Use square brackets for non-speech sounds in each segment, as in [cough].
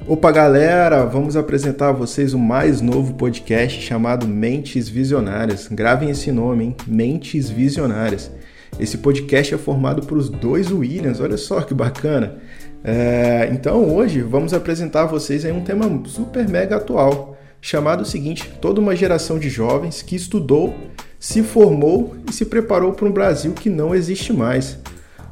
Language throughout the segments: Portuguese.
Opa, galera! Vamos apresentar a vocês o mais novo podcast chamado Mentes Visionárias. Gravem esse nome, hein? Mentes Visionárias. Esse podcast é formado por os dois Williams, olha só que bacana. É, então hoje vamos apresentar a vocês aí um tema super mega atual, chamado o seguinte: toda uma geração de jovens que estudou, se formou e se preparou para um Brasil que não existe mais.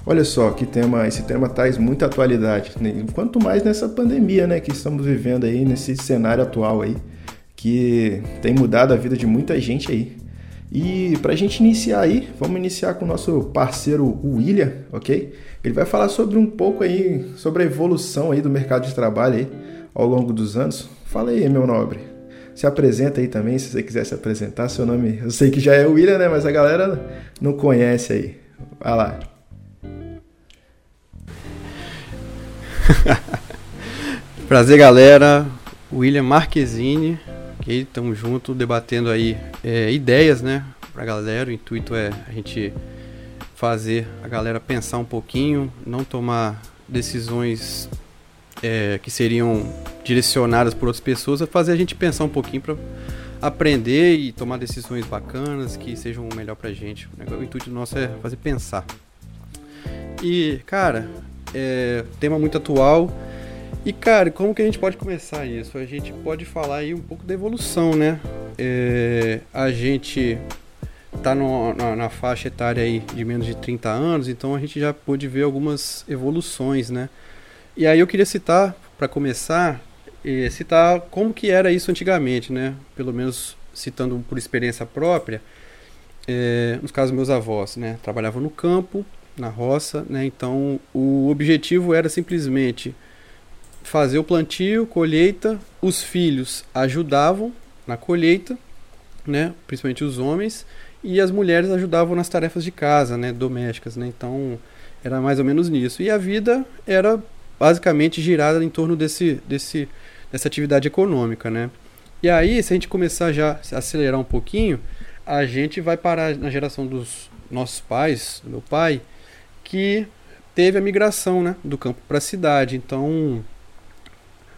Olha só que tema, esse tema traz muita atualidade, né? quanto mais nessa pandemia, né, que estamos vivendo aí nesse cenário atual aí, que tem mudado a vida de muita gente aí. E para a gente iniciar aí, vamos iniciar com o nosso parceiro William, ok? Ele vai falar sobre um pouco aí sobre a evolução aí do mercado de trabalho aí ao longo dos anos. Fala aí, meu nobre. Se apresenta aí também, se você quiser se apresentar. Seu nome, eu sei que já é William, né? Mas a galera não conhece aí. Vai lá. [laughs] Prazer, galera. William Marquezine, ok? Estamos juntos debatendo aí é, ideias, né, pra galera. O intuito é a gente fazer a galera pensar um pouquinho, não tomar decisões é, que seriam direcionadas por outras pessoas, a fazer a gente pensar um pouquinho para aprender e tomar decisões bacanas que sejam melhor pra gente. O intuito nosso é fazer pensar. E, cara, é tema muito atual. E, cara, como que a gente pode começar isso? A gente pode falar aí um pouco da evolução, né? É, a gente tá no, na, na, faixa etária aí de menos de 30 anos, então a gente já pôde ver algumas evoluções, né? E aí eu queria citar, para começar, citar como que era isso antigamente, né? Pelo menos citando por experiência própria, é, nos casos meus avós, né? Trabalhavam no campo, na roça, né? Então o objetivo era simplesmente fazer o plantio, colheita, os filhos ajudavam na colheita, né? Principalmente os homens e as mulheres ajudavam nas tarefas de casa, né? Domésticas, né? Então era mais ou menos nisso e a vida era basicamente girada em torno desse, desse dessa atividade econômica, né? E aí, se a gente começar já a acelerar um pouquinho, a gente vai parar na geração dos nossos pais, do meu pai, que teve a migração né, do campo para a cidade. Então,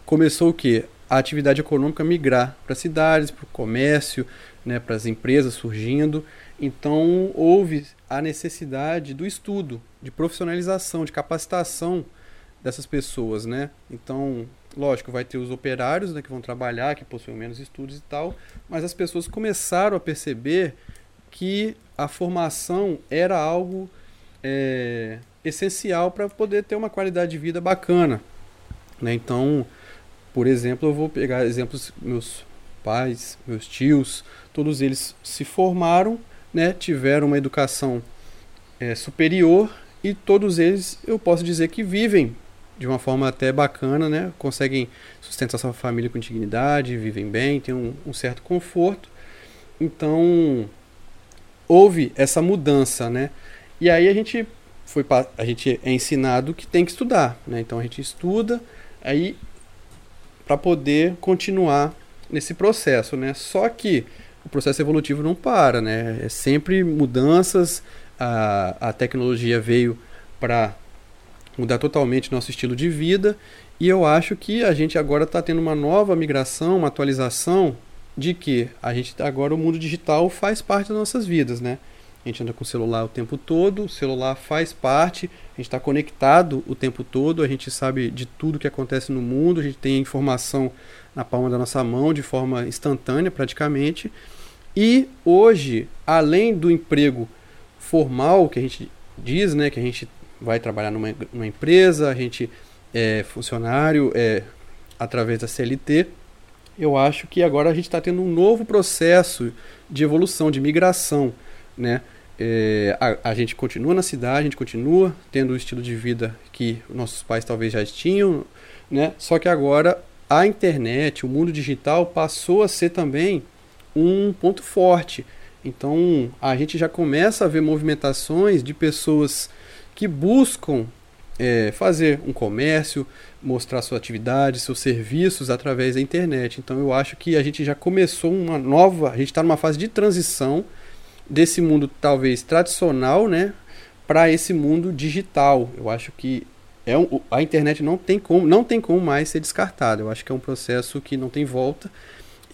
começou o que? A atividade econômica migrar para cidades, para o comércio, né, para as empresas surgindo. Então, houve a necessidade do estudo, de profissionalização, de capacitação dessas pessoas. Né? Então, lógico, vai ter os operários né, que vão trabalhar, que possuem menos estudos e tal, mas as pessoas começaram a perceber que a formação era algo é, essencial para poder ter uma qualidade de vida bacana. Né? Então, por exemplo, eu vou pegar exemplos meus pais, meus tios, todos eles se formaram, né, tiveram uma educação é, superior e todos eles eu posso dizer que vivem de uma forma até bacana, né, conseguem sustentar sua família com dignidade, vivem bem, têm um, um certo conforto. Então houve essa mudança, né? E aí a gente foi a gente é ensinado que tem que estudar, né? Então a gente estuda aí para poder continuar nesse processo, né? Só que o processo evolutivo não para, né? É sempre mudanças. A, a tecnologia veio para mudar totalmente nosso estilo de vida e eu acho que a gente agora está tendo uma nova migração, uma atualização de que a gente agora o mundo digital faz parte das nossas vidas, né? A gente anda com o celular o tempo todo, o celular faz parte, a gente está conectado o tempo todo, a gente sabe de tudo que acontece no mundo, a gente tem informação na palma da nossa mão de forma instantânea praticamente. E hoje, além do emprego formal que a gente diz, né, que a gente vai trabalhar numa, numa empresa, a gente é funcionário é, através da CLT, eu acho que agora a gente está tendo um novo processo de evolução, de migração, né? É, a, a, gente continua na cidade, a gente continua tendo o estilo de vida que nossos pais talvez já tinham, né? Só que agora a internet, o mundo digital passou a ser também um ponto forte. Então a gente já começa a ver movimentações de pessoas que buscam é, fazer um comércio, mostrar sua atividade, seus serviços através da internet. Então eu acho que a gente já começou uma nova, a gente está numa fase de transição desse mundo talvez tradicional, né, para esse mundo digital. Eu acho que é um, a internet não tem como não tem como mais ser descartada. Eu acho que é um processo que não tem volta.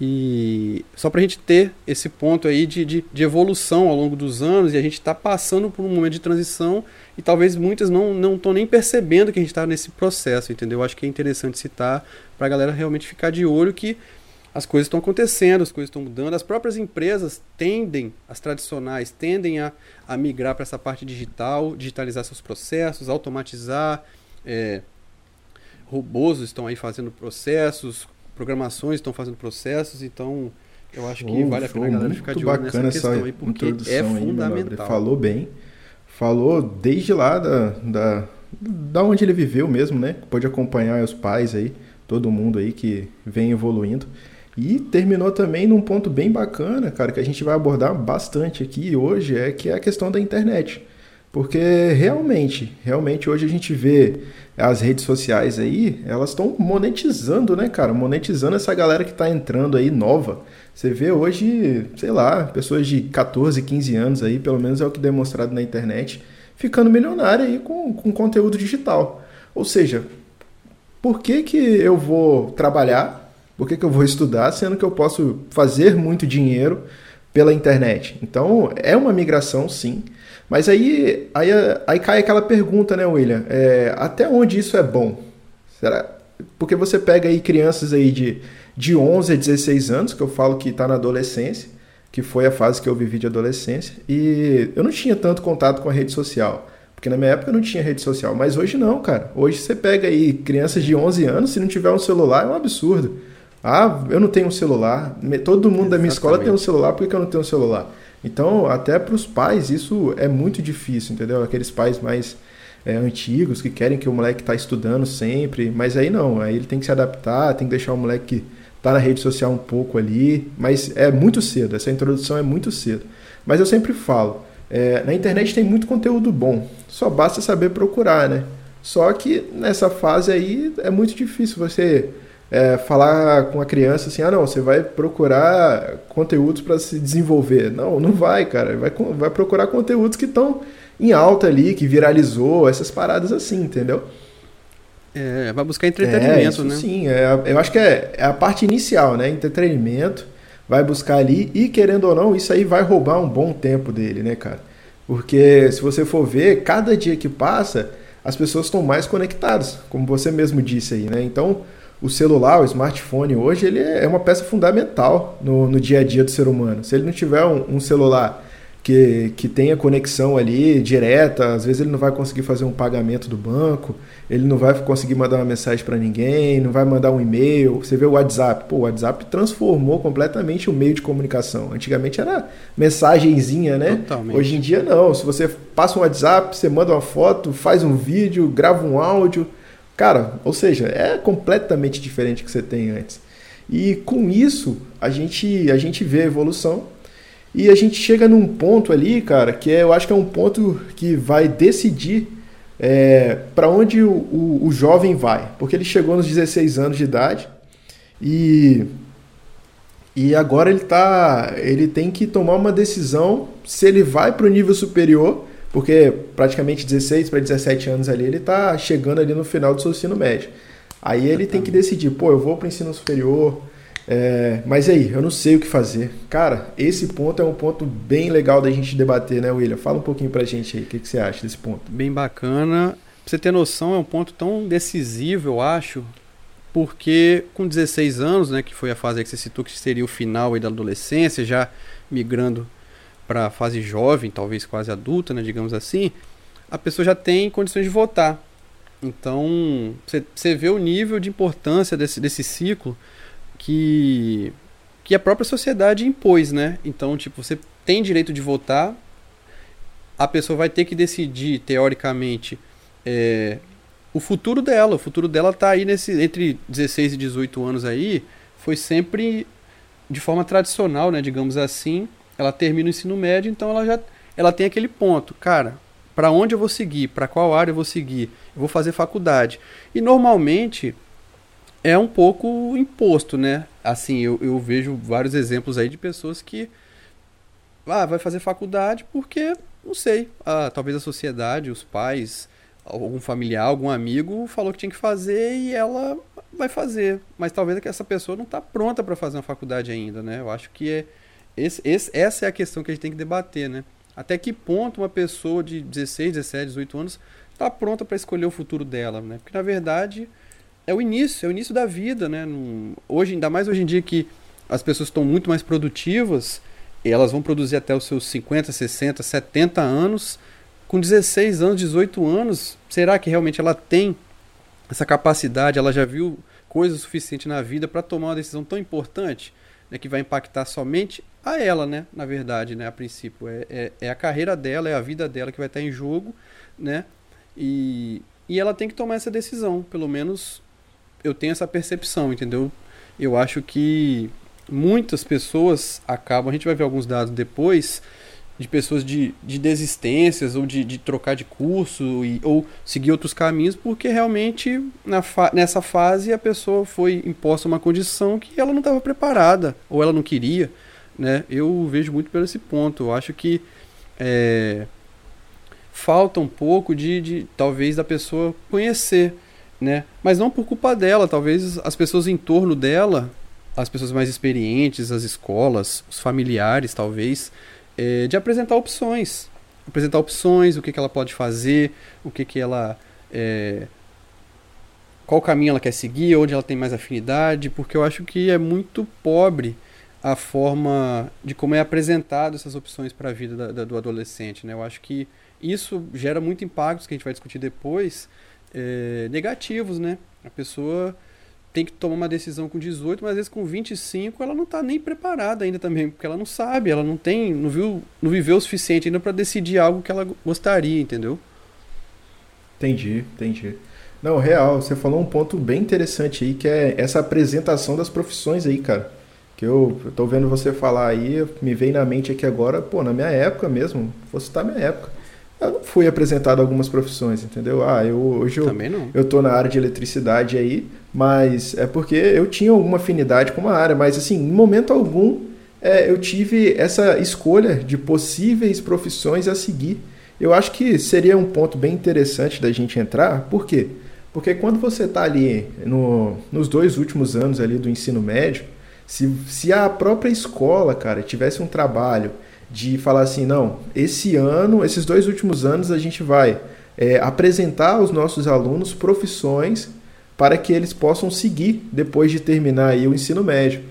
E só para a gente ter esse ponto aí de, de, de, evolução ao longo dos anos, e a gente está passando por um momento de transição, e talvez muitas não estão nem percebendo que a gente está nesse processo, entendeu? Eu acho que é interessante citar para a galera realmente ficar de olho que as coisas estão acontecendo, as coisas estão mudando, as próprias empresas tendem, as tradicionais, tendem a, a migrar para essa parte digital, digitalizar seus processos, automatizar. É, robôs estão aí fazendo processos, programações estão fazendo processos, então eu acho que vale a pena a galera ficar de olho nessa questão aí, porque é fundamental. Aí, falou bem, falou desde lá da, da, da onde ele viveu mesmo, né? Pode acompanhar os pais aí, todo mundo aí que vem evoluindo. E terminou também num ponto bem bacana, cara, que a gente vai abordar bastante aqui hoje, é que é a questão da internet. Porque realmente, realmente hoje a gente vê as redes sociais aí, elas estão monetizando, né, cara? Monetizando essa galera que está entrando aí nova. Você vê hoje, sei lá, pessoas de 14, 15 anos aí, pelo menos é o que é demonstrado na internet, ficando milionária aí com, com conteúdo digital. Ou seja, por que, que eu vou trabalhar? Por que, que eu vou estudar, sendo que eu posso fazer muito dinheiro pela internet? Então, é uma migração, sim. Mas aí, aí, aí cai aquela pergunta, né, William? É, até onde isso é bom? Será? Porque você pega aí crianças aí de, de 11 a 16 anos, que eu falo que está na adolescência, que foi a fase que eu vivi de adolescência, e eu não tinha tanto contato com a rede social. Porque na minha época não tinha rede social, mas hoje não, cara. Hoje você pega aí crianças de 11 anos, se não tiver um celular é um absurdo. Ah, eu não tenho um celular. Todo mundo Exatamente. da minha escola tem um celular, por que eu não tenho um celular? Então, até para os pais, isso é muito difícil, entendeu? Aqueles pais mais é, antigos que querem que o moleque está estudando sempre, mas aí não, aí ele tem que se adaptar, tem que deixar o moleque tá na rede social um pouco ali, mas é muito cedo, essa introdução é muito cedo. Mas eu sempre falo, é, na internet tem muito conteúdo bom, só basta saber procurar, né? Só que nessa fase aí é muito difícil você é, falar com a criança assim, ah não, você vai procurar conteúdos para se desenvolver. Não, não vai, cara. Vai, vai procurar conteúdos que estão em alta ali, que viralizou, essas paradas assim, entendeu? É, vai buscar entretenimento, é, né? Sim, é, eu acho que é, é a parte inicial, né? Entretenimento, vai buscar ali e, querendo ou não, isso aí vai roubar um bom tempo dele, né, cara? Porque se você for ver, cada dia que passa, as pessoas estão mais conectadas, como você mesmo disse aí, né? Então, o celular, o smartphone hoje, ele é uma peça fundamental no, no dia a dia do ser humano. Se ele não tiver um, um, celular que, que tenha conexão ali direta, às vezes ele não vai conseguir fazer um pagamento do banco, ele não vai conseguir mandar uma mensagem para ninguém, não vai mandar um e-mail. Você vê o WhatsApp, pô, o WhatsApp transformou completamente o meio de comunicação. Antigamente era mensagenzinha, né? Totalmente. Hoje em dia não. Se você passa um WhatsApp, você manda uma foto, faz um vídeo, grava um áudio Cara, ou seja, é completamente diferente do que você tem antes. E com isso, a gente, a gente vê a evolução e a gente chega num ponto ali, cara, que é, eu acho que é um ponto que vai decidir é, para onde o, o, o, jovem vai. Porque ele chegou nos 16 anos de idade e, e agora ele, tá, ele tem que tomar uma decisão se ele vai para o nível superior porque praticamente 16 para 17 anos ali, ele está chegando ali no final do seu ensino médio. Aí ele tem que decidir, pô, eu vou para o ensino superior, é, mas aí, eu não sei o que fazer. Cara, esse ponto é um ponto bem legal da gente debater, né, William? Fala um pouquinho pra gente aí, o que, que você acha desse ponto? Bem bacana. Pra você ter noção, é um ponto tão decisivo, eu acho, porque com 16 anos, né, que foi a fase que você citou que seria o final da adolescência, já migrando para a fase jovem, talvez quase adulta, né, digamos assim, a pessoa já tem condições de votar. Então, você vê o nível de importância desse, desse ciclo que, que a própria sociedade impôs, né? Então, tipo, você tem direito de votar, a pessoa vai ter que decidir, teoricamente, é, o futuro dela. O futuro dela está aí nesse entre 16 e 18 anos aí, foi sempre de forma tradicional, né, digamos assim, ela termina o ensino médio, então ela já ela tem aquele ponto, cara, para onde eu vou seguir, para qual área eu vou seguir, eu vou fazer faculdade. E normalmente é um pouco imposto, né? Assim, eu, eu vejo vários exemplos aí de pessoas que ah, vai fazer faculdade porque, não sei, ah, talvez a sociedade, os pais, algum familiar, algum amigo falou que tinha que fazer e ela vai fazer. Mas talvez essa pessoa não está pronta para fazer uma faculdade ainda, né? Eu acho que é esse, esse, essa é a questão que a gente tem que debater, né? Até que ponto uma pessoa de 16, 17, 18 anos está pronta para escolher o futuro dela, né? Porque na verdade é o início, é o início da vida, né? hoje, ainda mais hoje em dia que as pessoas estão muito mais produtivas, elas vão produzir até os seus 50, 60, 70 anos, com 16 anos, 18 anos, será que realmente ela tem essa capacidade, ela já viu coisa suficiente na vida para tomar uma decisão tão importante, né, que vai impactar somente a ela, né, na verdade, né, a princípio. É, é, é, a carreira dela, é a vida dela que vai estar em jogo, né, e, e ela tem que tomar essa decisão, pelo menos eu tenho essa percepção, entendeu? Eu acho que muitas pessoas acabam, a gente vai ver alguns dados depois, de pessoas de, de desistências ou de, de trocar de curso e, ou seguir outros caminhos, porque realmente na fa nessa fase a pessoa foi imposta uma condição que ela não estava preparada ou ela não queria. Né? Eu vejo muito por esse ponto. Eu acho que é, falta um pouco de, de talvez da pessoa conhecer, né? Mas não por culpa dela, talvez as pessoas em torno dela, as pessoas mais experientes, as escolas, os familiares, talvez, é, de apresentar opções. Apresentar opções, o que, que ela pode fazer, o que, que ela. É, qual caminho ela quer seguir, onde ela tem mais afinidade, porque eu acho que é muito pobre a forma de como é apresentado essas opções para a vida da, da, do adolescente. Né? Eu acho que isso gera muito impactos que a gente vai discutir depois, é, negativos, né? A pessoa tem que tomar uma decisão com 18, mas às vezes com 25 ela não está nem preparada ainda também, porque ela não sabe, ela não tem, não viu, não viveu o suficiente ainda para decidir algo que ela gostaria, entendeu? Entendi, entendi. Não, real, você falou um ponto bem interessante aí, que é essa apresentação das profissões aí, cara. Que eu, eu tô vendo você falar aí, me veio na mente aqui agora, pô, na minha época mesmo, vou citar minha época eu não fui apresentado a algumas profissões, entendeu? Ah, eu hoje eu, eu tô na área de eletricidade aí, mas é porque eu tinha alguma afinidade com uma área, mas assim, em momento algum é, eu tive essa escolha de possíveis profissões a seguir. Eu acho que seria um ponto bem interessante da gente entrar, por quê? Porque quando você está ali no, nos dois últimos anos ali do ensino médio, se, se a própria escola, cara, tivesse um trabalho de falar assim, não, esse ano, esses dois últimos anos a gente vai é, apresentar aos nossos alunos profissões para que eles possam seguir depois de terminar aí o ensino médio.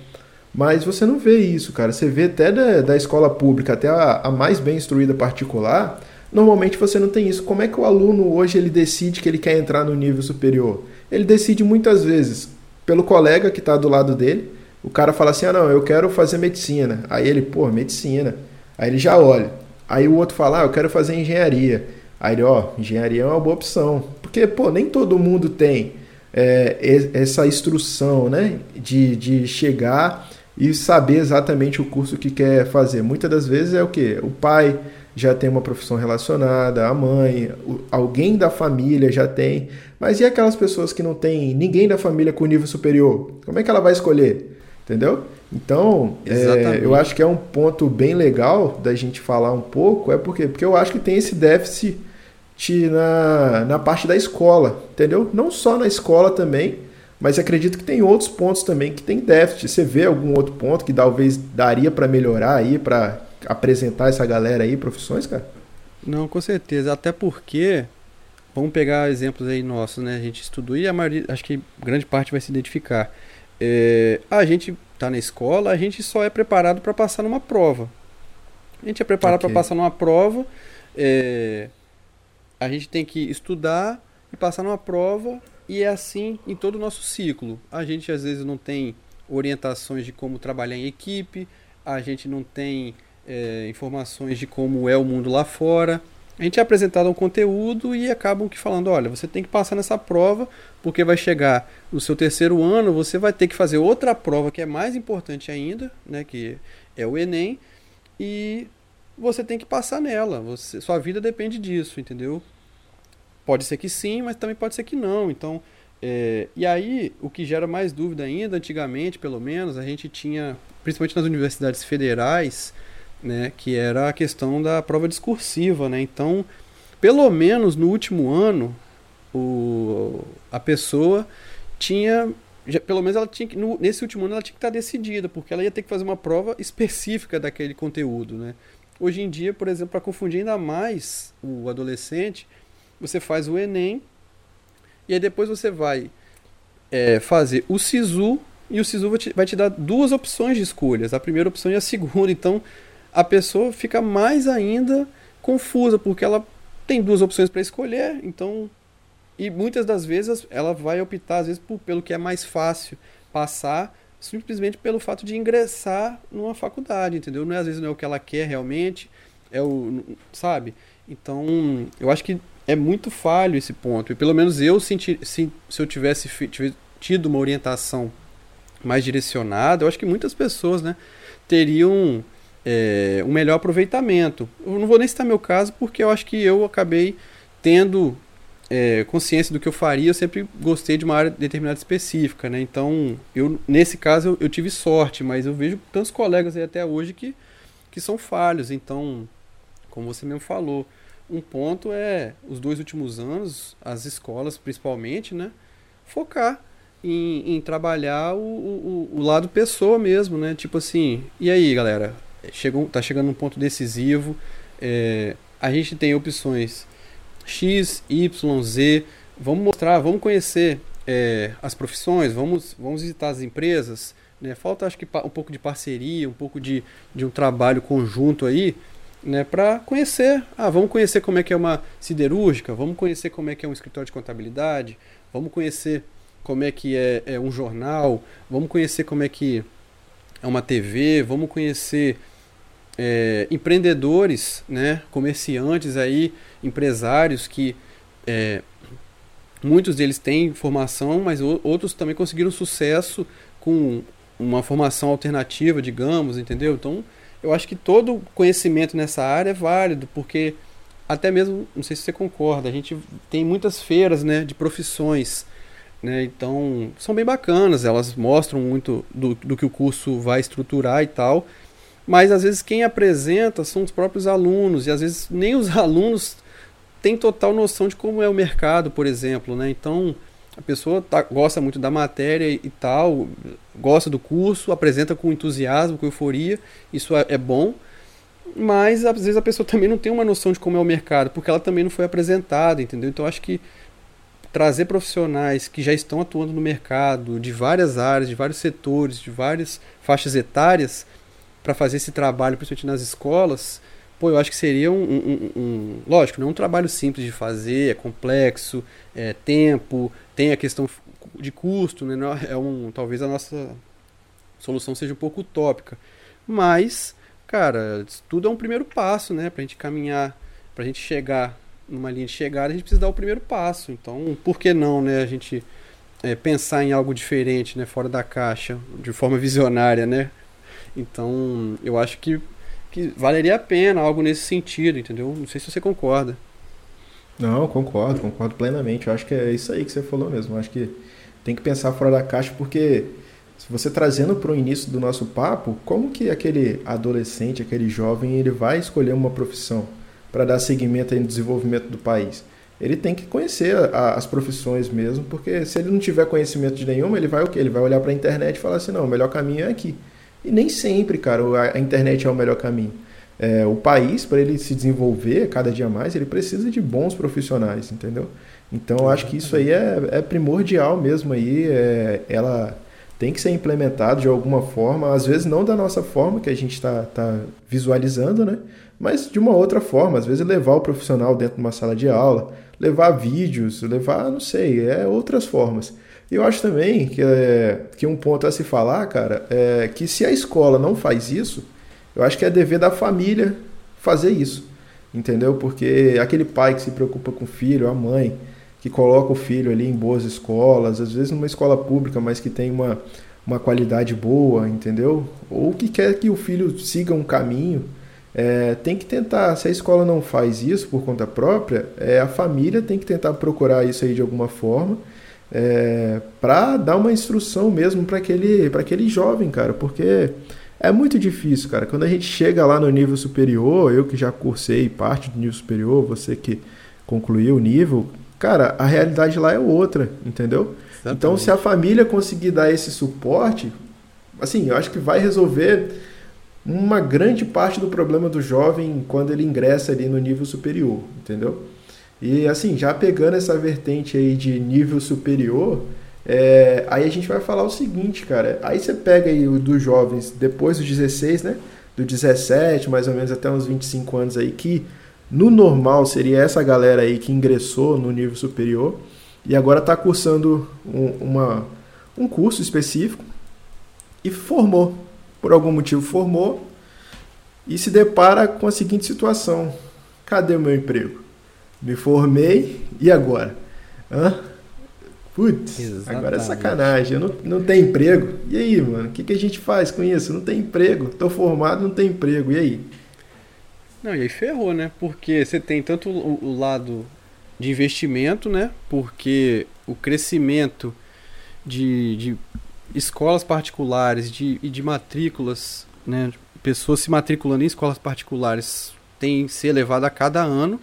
Mas você não vê isso, cara. Você vê até da, da escola pública até a, a mais bem instruída particular, normalmente você não tem isso. Como é que o aluno hoje ele decide que ele quer entrar no nível superior? Ele decide muitas vezes pelo colega que está do lado dele. O cara fala assim: ah, não, eu quero fazer medicina. Aí ele, pô, medicina. Aí ele já olha. Aí o outro fala, ah, eu quero fazer engenharia. Aí ele, ó, engenharia é uma boa opção. Porque, pô, nem todo mundo tem é, essa instrução, né? De, de chegar e saber exatamente o curso que quer fazer. Muitas das vezes é o que? O pai já tem uma profissão relacionada, a mãe, alguém da família já tem. Mas e aquelas pessoas que não tem ninguém da família com nível superior? Como é que ela vai escolher? Entendeu? Então, é, eu acho que é um ponto bem legal da gente falar um pouco, é porque, porque eu acho que tem esse déficit na, na parte da escola, entendeu? Não só na escola também, mas acredito que tem outros pontos também que tem déficit. Você vê algum outro ponto que talvez daria para melhorar aí, para apresentar essa galera aí, profissões, cara? Não, com certeza. Até porque, vamos pegar exemplos aí nossos, né? A gente estudou e a maioria, acho que grande parte vai se identificar. É, a gente está na escola, a gente só é preparado para passar numa prova. A gente é preparado okay. para passar numa prova, é, a gente tem que estudar e passar numa prova, e é assim em todo o nosso ciclo. A gente às vezes não tem orientações de como trabalhar em equipe, a gente não tem é, informações de como é o mundo lá fora a gente é apresentado um conteúdo e acabam que falando, olha, você tem que passar nessa prova, porque vai chegar no seu terceiro ano, você vai ter que fazer outra prova que é mais importante ainda, né, que é o Enem, e você tem que passar nela. Você, sua vida depende disso, entendeu? Pode ser que sim, mas também pode ser que não. Então, é, e aí o que gera mais dúvida ainda, antigamente, pelo menos, a gente tinha, principalmente nas universidades federais, né, que era a questão da prova discursiva, né? Então, pelo menos no último ano, o, a pessoa tinha já, pelo menos ela tinha que, no, nesse último ano ela tinha que estar decidida, porque ela ia ter que fazer uma prova específica daquele conteúdo, né? Hoje em dia, por exemplo, para confundir ainda mais o adolescente, você faz o Enem e aí depois você vai é, fazer o SISU e o SISU vai te, vai te dar duas opções de escolhas, a primeira opção e a [laughs] segunda. Então a pessoa fica mais ainda confusa, porque ela tem duas opções para escolher, então e muitas das vezes ela vai optar, às vezes, por, pelo que é mais fácil passar, simplesmente pelo fato de ingressar numa faculdade, entendeu? Não é, às vezes não é o que ela quer realmente, é o. Sabe? Então, eu acho que é muito falho esse ponto. E pelo menos eu senti, se, se eu tivesse, tido uma orientação mais direcionada, eu acho que muitas pessoas né, teriam é, um melhor aproveitamento. Eu não vou nem citar meu caso, porque eu acho que eu acabei tendo é, consciência do que eu faria, eu sempre gostei de uma área determinada específica, né? Então, eu, nesse caso, eu, eu, tive sorte, mas eu vejo tantos colegas aí até hoje que, que são falhos. Então, como você mesmo falou, um ponto é, os dois últimos anos, as escolas principalmente, né? Focar em, em trabalhar o, o, o, lado pessoa mesmo, né? Tipo assim, e aí, galera? Chegou, tá chegando um ponto decisivo, é, a gente tem opções X, Y, Z. Vamos mostrar, vamos conhecer é, as profissões, vamos, vamos visitar as empresas. Né? Falta, acho que, um pouco de parceria, um pouco de, de um trabalho conjunto aí, né, para conhecer. Ah, vamos conhecer como é que é uma siderúrgica, vamos conhecer como é que é um escritório de contabilidade, vamos conhecer como é que é, é um jornal, vamos conhecer como é que é uma TV, vamos conhecer é, empreendedores, né, comerciantes aí, empresários que é, muitos deles têm formação, mas outros também conseguiram sucesso com uma formação alternativa, digamos, entendeu? Então, eu acho que todo conhecimento nessa área é válido, porque até mesmo, não sei se você concorda, a gente tem muitas feiras, né, de profissões, né? Então, são bem bacanas, elas mostram muito do, do que o curso vai estruturar e tal. Mas às vezes quem apresenta são os próprios alunos, e às vezes nem os [laughs] alunos têm total noção de como é o mercado, por exemplo. Né? Então a pessoa tá, gosta muito da matéria e tal, gosta do curso, apresenta com entusiasmo, com euforia, isso é, é bom, mas às vezes a pessoa [laughs] também não tem uma noção de como é o mercado, porque ela também não foi apresentada, entendeu? Então acho que trazer profissionais que já estão atuando no mercado, de várias áreas, de vários setores, de várias faixas etárias, para fazer esse trabalho, principalmente nas escolas, pô, eu acho que seria um, um, um, Lógico, não é um trabalho simples de fazer, é complexo, é tempo, tem a questão de custo, né? É um, talvez a nossa solução seja um pouco utópica. Mas, cara, tudo é um primeiro passo, né? Pra gente caminhar, pra gente chegar numa linha de chegada, a gente precisa dar o primeiro passo. Então, por que não, né? A gente é, pensar em algo diferente, né? Fora da caixa, de forma visionária, né? Então, eu acho que, que valeria a pena algo nesse sentido, entendeu? Não sei se você concorda. Não, concordo, concordo plenamente. Eu acho que é isso aí que você falou mesmo. Eu acho que tem que pensar fora da caixa, porque se você trazendo para o início do nosso papo, como que aquele adolescente, aquele jovem, ele vai escolher uma profissão para dar seguimento no desenvolvimento do país? Ele tem que conhecer a, as profissões mesmo, porque se ele não tiver conhecimento de nenhuma, ele vai o quê? Ele vai olhar para a internet e falar assim, não, o melhor caminho é aqui. E nem sempre, cara, a internet é o melhor caminho. É, o país, para ele se desenvolver cada dia mais, ele precisa de bons profissionais, entendeu? Então, eu acho que isso aí é, é primordial mesmo aí. É, ela tem que ser implementado de alguma forma, às vezes não da nossa forma que a gente está tá visualizando, né? Mas de uma outra forma, às vezes levar o profissional dentro de uma sala de aula, levar vídeos, levar, não sei, é outras formas. E eu acho também que, é, que um ponto a se falar, cara, é que se a escola não faz isso, eu acho que é dever da família fazer isso, entendeu? Porque aquele pai que se preocupa com o filho, a mãe, que coloca o filho ali em boas escolas, às vezes numa escola pública, mas que tem uma, uma qualidade boa, entendeu? Ou que quer que o filho siga um caminho, é, tem que tentar, se a escola não faz isso por conta própria, é, a família tem que tentar procurar isso aí de alguma forma é, para dar uma instrução mesmo para aquele, aquele jovem, cara, porque é muito difícil, cara. Quando a gente chega lá no nível superior, eu que já cursei parte do nível superior, você que concluir o nível, cara, a realidade lá é outra, entendeu? Exatamente. Então, se a família conseguir dar esse suporte, assim, eu acho que vai resolver uma grande parte do problema do jovem quando ele ingressa ali no nível superior, entendeu? E assim, já pegando essa vertente aí de nível superior, é, aí a gente vai falar o seguinte, cara. Aí você pega aí o dos jovens depois dos 16, né? Do 17, mais ou menos até uns 25 anos aí, que no normal seria essa galera aí que ingressou no nível superior e agora está cursando um, uma, um curso específico e formou. Por algum motivo formou e se depara com a seguinte situação: cadê o meu emprego? Me formei e agora? Hã? Putz, agora é sacanagem, eu não, não tenho emprego. E aí, mano, o que, que a gente faz com isso? Não tem emprego, tô formado, não tem emprego, e aí? Não, e aí ferrou, né? Porque você tem tanto o, o lado de investimento, né? Porque o crescimento de, de escolas particulares de, e de matrículas, né? Pessoas se matriculando em escolas particulares tem se elevado a cada ano,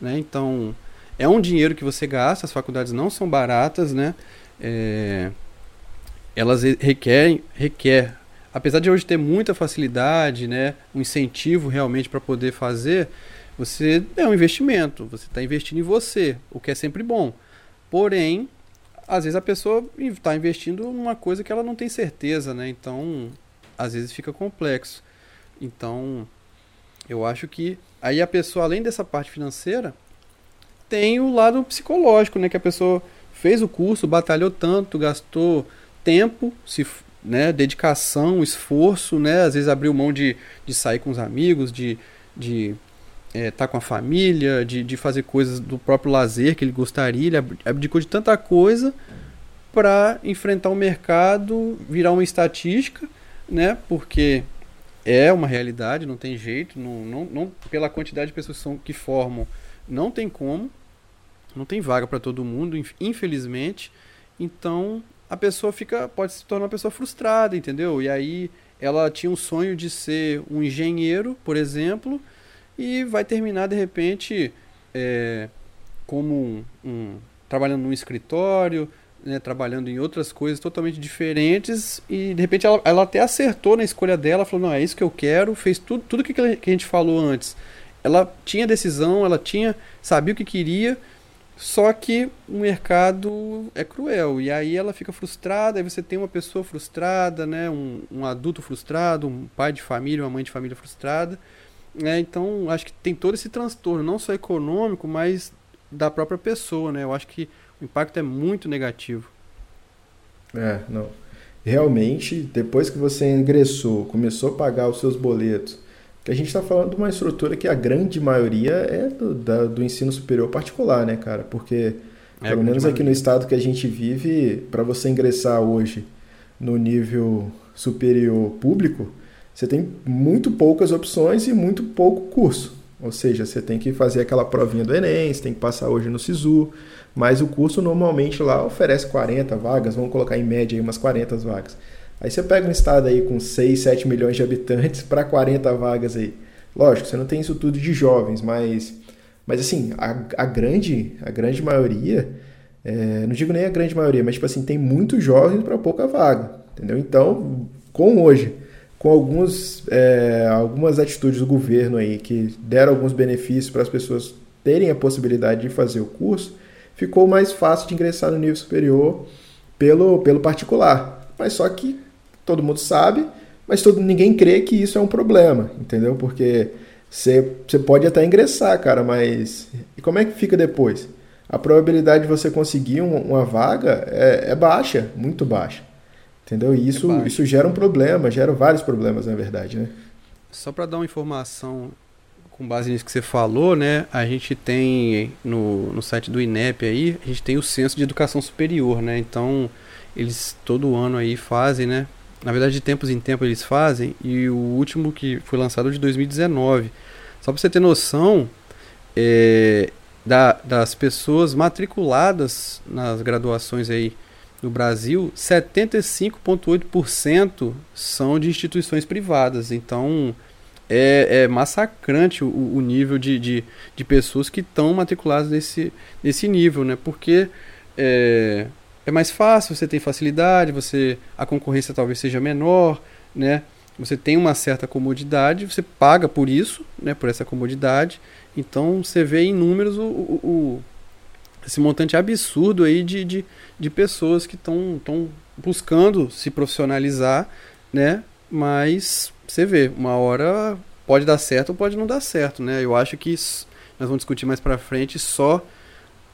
né? Então é um dinheiro que você gasta, as faculdades não são baratas, né? É, elas requerem, requer, apesar de hoje ter muita facilidade, né? Um incentivo realmente para poder fazer, você é um investimento, você está investindo em você, o que é sempre bom. Porém, às vezes a pessoa está investindo numa coisa que ela não tem certeza, né? Então, às vezes fica complexo. Então, eu acho que aí a pessoa, além dessa parte financeira, tem o lado psicológico, né? Que a pessoa fez o curso, batalhou tanto, gastou tempo, se, né, dedicação, esforço, né? Às vezes abriu mão de, de sair com os amigos, de, de estar é, tá com a família, de, de fazer coisas do próprio lazer que ele gostaria, ele abdicou de tanta coisa para enfrentar o mercado, virar uma estatística, né? Porque é uma realidade, não tem jeito, não, não, não pela quantidade de pessoas que, formam, não tem como, não tem vaga para todo mundo, infelizmente. Então a pessoa fica, pode se tornar uma pessoa frustrada, entendeu? E aí ela tinha um sonho de ser um engenheiro, por exemplo, e vai terminar de repente é, como um, um, trabalhando num escritório, né, trabalhando em outras coisas totalmente diferentes e de repente ela, ela até acertou na escolha dela, falou não é isso que eu quero, fez tudo tudo que, que a gente falou antes. Ela tinha decisão, ela tinha sabia o que queria, só que o mercado é cruel e aí ela fica frustrada, aí você tem uma pessoa frustrada, né, um, um adulto frustrado, um pai de família, uma mãe de família frustrada é, então, acho que tem todo esse transtorno, não só econômico, mas da própria pessoa, né? Eu acho que o impacto é muito negativo. É, não. Realmente, depois que você ingressou, começou a pagar os seus boletos, que a gente está falando de uma estrutura que a grande maioria é do, da, do ensino superior particular, né, cara? Porque, é, pelo menos aqui no estado que a gente vive, para você ingressar hoje no nível superior público, você tem muito poucas opções e muito pouco curso. Ou seja, você tem que fazer aquela provinha do Enem, você tem que passar hoje no SISU, mas o curso normalmente lá oferece 40 vagas, vamos colocar em média aí umas 40 vagas. Aí você pega um estado aí com 6, 7 milhões de habitantes [laughs] para 40 vagas aí. Lógico, você não tem isso tudo de jovens, mas, mas assim, a, a grande, a grande maioria, é, não digo nem a grande maioria, mas tipo assim, tem muitos jovens para pouca vaga, entendeu? Então, com hoje com alguns, é, algumas atitudes do governo aí que deram alguns benefícios para as pessoas terem a possibilidade de fazer o curso, ficou mais fácil de ingressar no nível superior pelo, pelo particular. Mas só que todo mundo sabe, mas todo, ninguém crê que isso é um problema, entendeu? Porque você, você pode até ingressar, cara, mas e como é que fica depois? A probabilidade de você conseguir uma, uma vaga é, é baixa, muito baixa. Entendeu? E isso, é isso gera um problema, gera vários problemas, na verdade, né? Só para dar uma informação com base nisso que você falou, né? A gente tem no, no site do INEP aí, a gente tem o censo de educação superior, né? Então, eles todo ano aí fazem, né? Na verdade, de tempos em tempos eles fazem, e o último que foi lançado é de 2019. Só para você ter noção, é, da, das pessoas matriculadas nas graduações aí no Brasil, 75,8% são de instituições privadas. Então, é, é massacrante o, o nível de, de, de, pessoas que estão matriculadas nesse, nesse nível, né? Porque é, é mais fácil, você tem facilidade, você a concorrência talvez seja menor, né? Você tem uma certa comodidade, você paga por isso, né? Por essa comodidade. Então você vê em números o, o, o esse montante absurdo aí de, de, de pessoas que estão buscando se profissionalizar, né? Mas você vê, uma hora pode dar certo ou pode não dar certo, né? Eu acho que isso, nós vamos discutir mais para frente só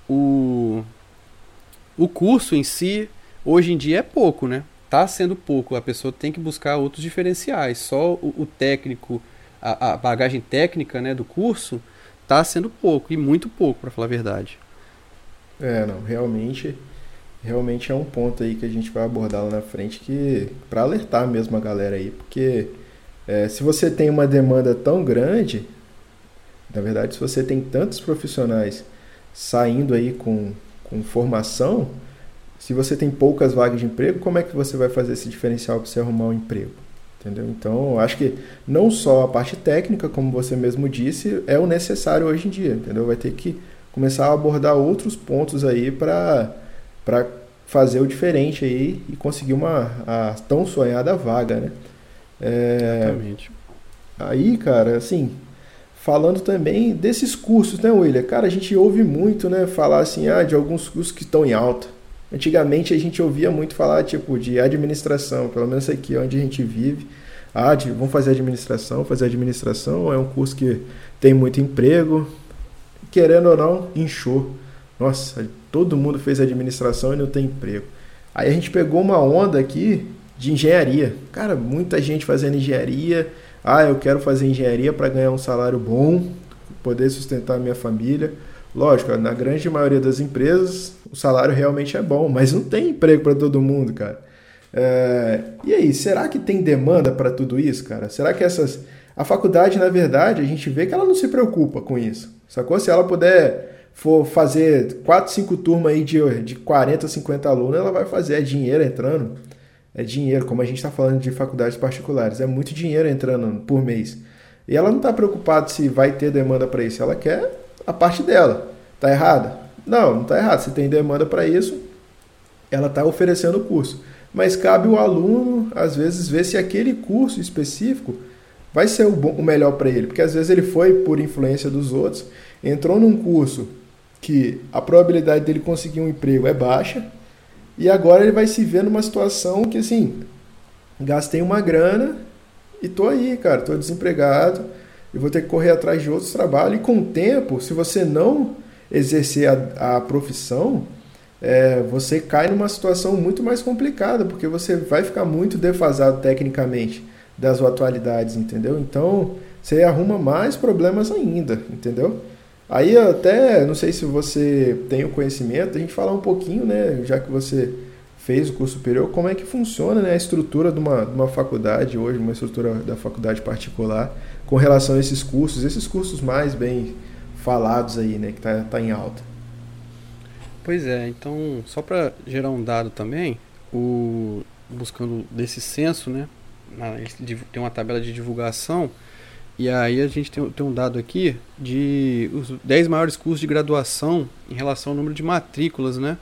o o curso em si hoje em dia é pouco, né? Tá sendo pouco, a pessoa tem que buscar outros diferenciais. Só o, o técnico, a, a, bagagem técnica, né, do curso tá sendo pouco e muito pouco, para falar a verdade. É, não, realmente realmente é um ponto aí que a gente vai abordar lá na frente que para alertar mesmo a galera aí, porque é, se você tem uma demanda tão grande, na verdade, se você tem tantos profissionais saindo aí com, com formação, se você tem poucas vagas de emprego, como é que você vai fazer esse diferencial para você arrumar um emprego? Entendeu? Então, acho que não só a parte técnica, como você mesmo disse, é o necessário hoje em dia, entendeu? Vai ter que começar a abordar outros pontos aí para fazer o diferente aí e conseguir uma a tão sonhada vaga, né? É, Exatamente. Aí, cara, assim, falando também desses cursos, né, William? Cara, a gente ouve muito, né, falar assim, ah, de alguns cursos que estão em alta. Antigamente a gente ouvia muito falar, tipo, de administração, pelo menos aqui onde a gente vive. Ah, de, vamos fazer administração, fazer administração é um curso que tem muito emprego. Querendo ou não, inchou. Nossa, todo mundo fez administração e não tem emprego. Aí a gente pegou uma onda aqui de engenharia. Cara, muita gente fazendo engenharia. Ah, eu quero fazer engenharia para ganhar um salário bom, poder sustentar a minha família. Lógico, na grande maioria das empresas o salário realmente é bom, mas não tem emprego para todo mundo, cara. É... E aí, será que tem demanda para tudo isso, cara? Será que essas. A faculdade, na verdade, a gente vê que ela não se preocupa com isso. Sacou? Se ela puder for fazer 4, 5 turmas aí de, de 40, 50 alunos, ela vai fazer é dinheiro entrando é dinheiro, como a gente está falando de faculdades particulares, é muito dinheiro entrando por mês. E ela não está preocupada se vai ter demanda para isso, ela quer a parte dela. Tá errada? Não, não está errado. Se tem demanda para isso, ela está oferecendo o curso. Mas cabe o aluno, às vezes, ver se aquele curso específico vai ser o, bom, o melhor para ele. Porque às vezes ele foi por influência dos outros, entrou num curso que a probabilidade dele conseguir um emprego é baixa, e agora ele vai se ver numa situação que, assim, gastei uma grana e tô aí, cara, tô desempregado e vou ter que correr atrás de outros trabalhos. E com o tempo, se você não exercer a, a profissão, é, você cai numa situação muito mais complicada, porque você vai ficar muito defasado tecnicamente das atualidades, entendeu? Então, você arruma mais problemas ainda, entendeu? Aí até, não sei se você tem o conhecimento, a gente falar um pouquinho, né, já que você fez o curso superior, como é que funciona né, a estrutura de uma, de uma faculdade hoje, uma estrutura da faculdade particular, com relação a esses cursos, esses cursos mais bem falados aí, né, que tá, tá em alta. Pois é, então, só para gerar um dado também, o, buscando desse censo, né, tem uma tabela de divulgação, e aí a gente tem, tem um dado aqui de os 10 maiores cursos de graduação em relação ao número de matrículas, né?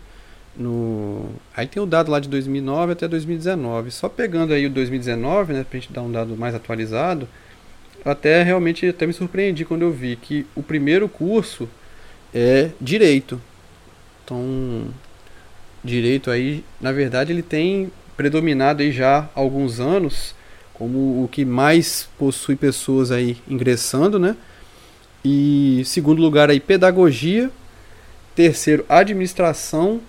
No... Aí tem o dado lá de 2009 até 2019. Só pegando aí o 2019, né, pra gente dar um dado mais atualizado, até realmente até me surpreendi quando eu vi que o primeiro curso é direito. Então, direito aí, na verdade, ele tem predominado aí já há alguns anos como o que mais possui pessoas aí ingressando, né? E segundo lugar aí pedagogia, terceiro administração,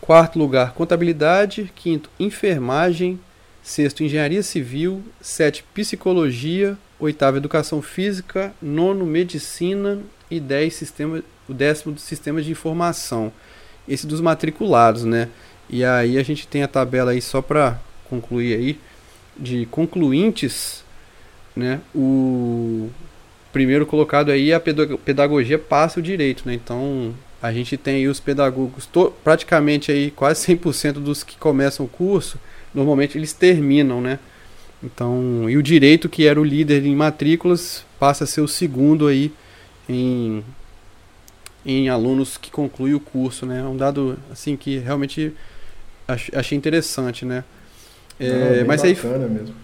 quarto lugar contabilidade, quinto enfermagem, sexto engenharia civil, sete psicologia, oitavo educação física, nono medicina. E dez sistema, o décimo sistema de informação. Esse dos matriculados, né? E aí a gente tem a tabela aí só para concluir aí de concluintes, né, o primeiro colocado aí a pedagogia passa o direito, né? Então a gente tem aí os pedagogos, praticamente aí quase 100% dos que começam o curso, normalmente eles terminam, né? Então, e o direito, que era o líder em matrículas, passa a ser o segundo aí em, em alunos que concluem o curso, né? É um dado assim que realmente achei interessante, né? É, Não, mas aí mesmo.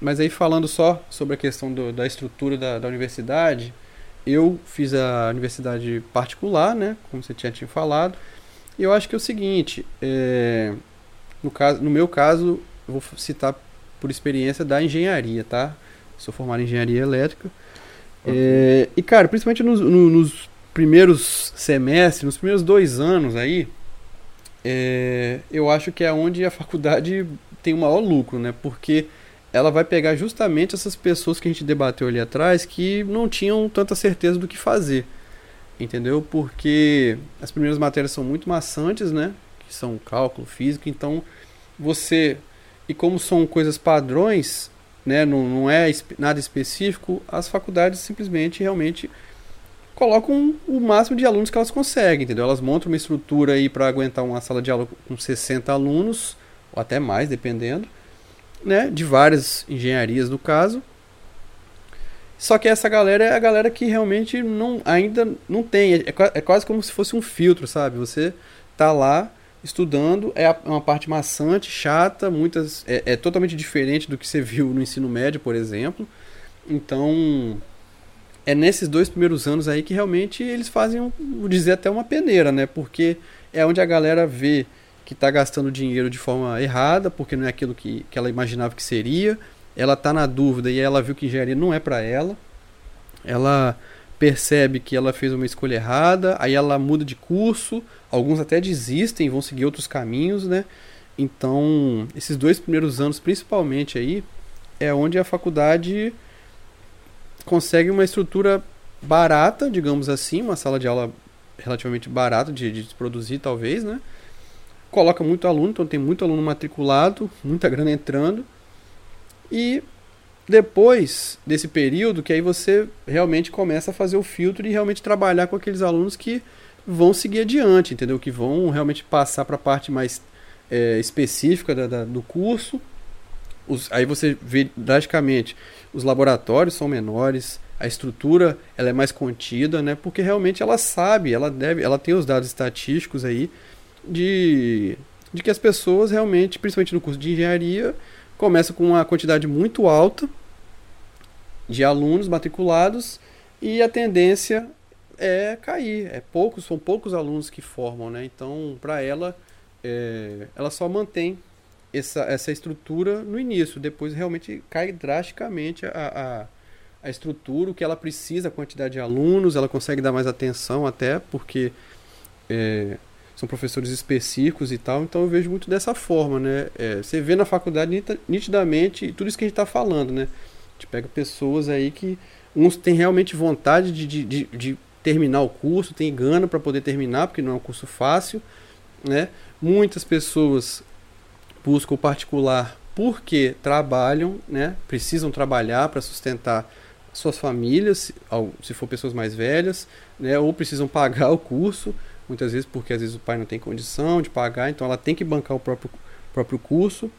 Mas aí falando só sobre a questão do, da estrutura da, da universidade, eu fiz a universidade particular, né? Como você tinha, tinha falado. E eu acho que é o seguinte, é, no, caso, no meu caso, eu vou citar por experiência da engenharia, tá? Sou formado em engenharia elétrica. Okay. É, e, cara, principalmente nos, no, nos primeiros semestres, nos primeiros dois anos aí, é, eu acho que é onde a [laughs] faculdade tem o maior lucro, né? Porque ela vai pegar justamente essas pessoas que a gente debateu ali atrás que não tinham tanta certeza do que fazer. Entendeu? Porque as primeiras matérias são muito maçantes, né? Que são cálculo, física, então você e como são coisas padrões, né, não, não é nada específico, as faculdades simplesmente realmente colocam o máximo de alunos que elas conseguem, entendeu? Elas montam uma estrutura aí para aguentar uma sala de aula com 60 alunos, ou até mais, dependendo, né, de várias engenharias no caso. Só que essa galera é a galera que realmente não, ainda não tem, é, é quase como se fosse um filtro, sabe? Você tá lá estudando é, é uma parte maçante, chata, muitas é, é, totalmente diferente do que você viu no ensino médio, por exemplo. Então, é nesses dois primeiros anos aí que realmente eles fazem, vou dizer até uma peneira, né? Porque é onde a galera vê que está gastando dinheiro de forma errada, porque não é aquilo que, que ela imaginava que seria. Ela está na dúvida e ela viu que engenharia não é para ela. Ela percebe que ela fez uma escolha errada, aí ela muda de curso, alguns até desistem, vão seguir outros caminhos, né? Então, esses dois primeiros anos, principalmente aí, é onde a faculdade consegue uma estrutura barata, digamos assim, uma sala de aula relativamente barata de, de produzir, talvez, né? Coloca muito aluno, então tem muito aluno matriculado, muita grana entrando. E depois desse período que aí você realmente começa a fazer o filtro e realmente trabalhar com aqueles alunos que vão seguir adiante, entendeu? Que vão realmente passar para a parte mais é, específica da, da, do curso. Os, aí você vê drasticamente os laboratórios são menores, a estrutura ela é mais contida, né? Porque realmente ela sabe, ela deve, ela tem os dados estatísticos aí de, de que as pessoas realmente, principalmente no curso de engenharia, começa com uma quantidade muito alta de alunos matriculados e a tendência é cair. É poucos, são poucos alunos que formam, né? Então, para ela, é, ela só mantém essa, essa estrutura no início. Depois realmente cai drasticamente a, a, a estrutura, o que ela precisa, a quantidade de alunos, ela consegue dar mais atenção até, porque é, são professores específicos e tal, então eu vejo muito dessa forma, né? É, você vê na faculdade nitidamente tudo isso que a gente está falando, né? A gente pega pessoas aí que uns têm realmente vontade de, de, de, de terminar o curso, tem gana para poder terminar, porque não é um curso fácil, né? Muitas pessoas buscam o particular porque trabalham, né? Precisam trabalhar para sustentar suas famílias, se for pessoas mais velhas, né? Ou precisam pagar o curso muitas vezes porque às vezes o pai não tem condição de pagar, então ela tem que bancar o próprio, próprio curso.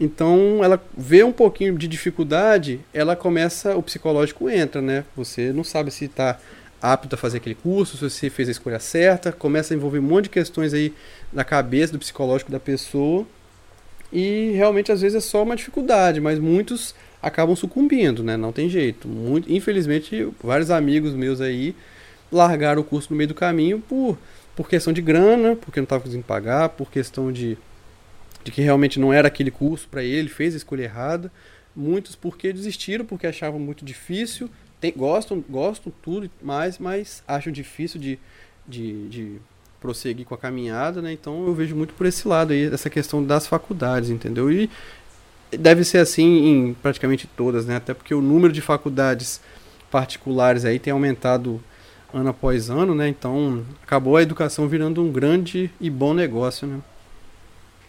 Então ela vê um pouquinho de dificuldade, ela começa, o psicológico entra, né? Você não sabe se está apto a fazer aquele curso, se você fez a escolha certa, começa a envolver um monte de questões aí na cabeça do psicológico da pessoa. E realmente às vezes é só uma dificuldade, mas muitos acabam sucumbindo, né? Não tem jeito. Muito, infelizmente, vários amigos meus aí largaram o curso no meio do caminho por por questão de grana, porque não estava conseguindo pagar, por questão de, de que realmente não era aquele curso para ele, fez a escolha errada. Muitos porque desistiram, porque achavam muito difícil, tem, gostam, gostam tudo mais, mas acham difícil de, de, de prosseguir com a caminhada, né? Então eu vejo muito por esse lado aí, essa questão das faculdades, entendeu? E deve ser assim em praticamente todas, né? Até porque o número de faculdades particulares aí tem aumentado ano após ano, né? Então acabou a educação virando um grande e bom negócio, né?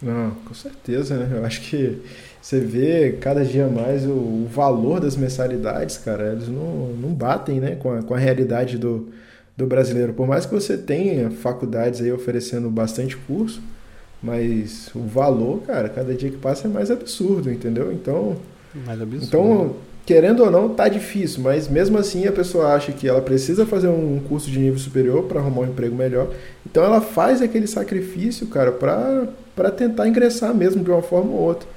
Não, com certeza, né? Eu acho que você vê cada dia mais o, o valor das mensalidades, cara, eles não, não batem, né, com a, com a realidade do, do brasileiro. Por mais que você tenha faculdades aí oferecendo bastante curso, mas o valor, cara, cada dia que passa é mais absurdo, entendeu? Então, Mais absurdo. Então, querendo ou não, tá difícil, mas mesmo assim a pessoa acha que ela precisa fazer um curso de nível superior para arrumar um emprego melhor. Então ela faz aquele sacrifício, cara, para tentar ingressar mesmo de uma forma ou outra.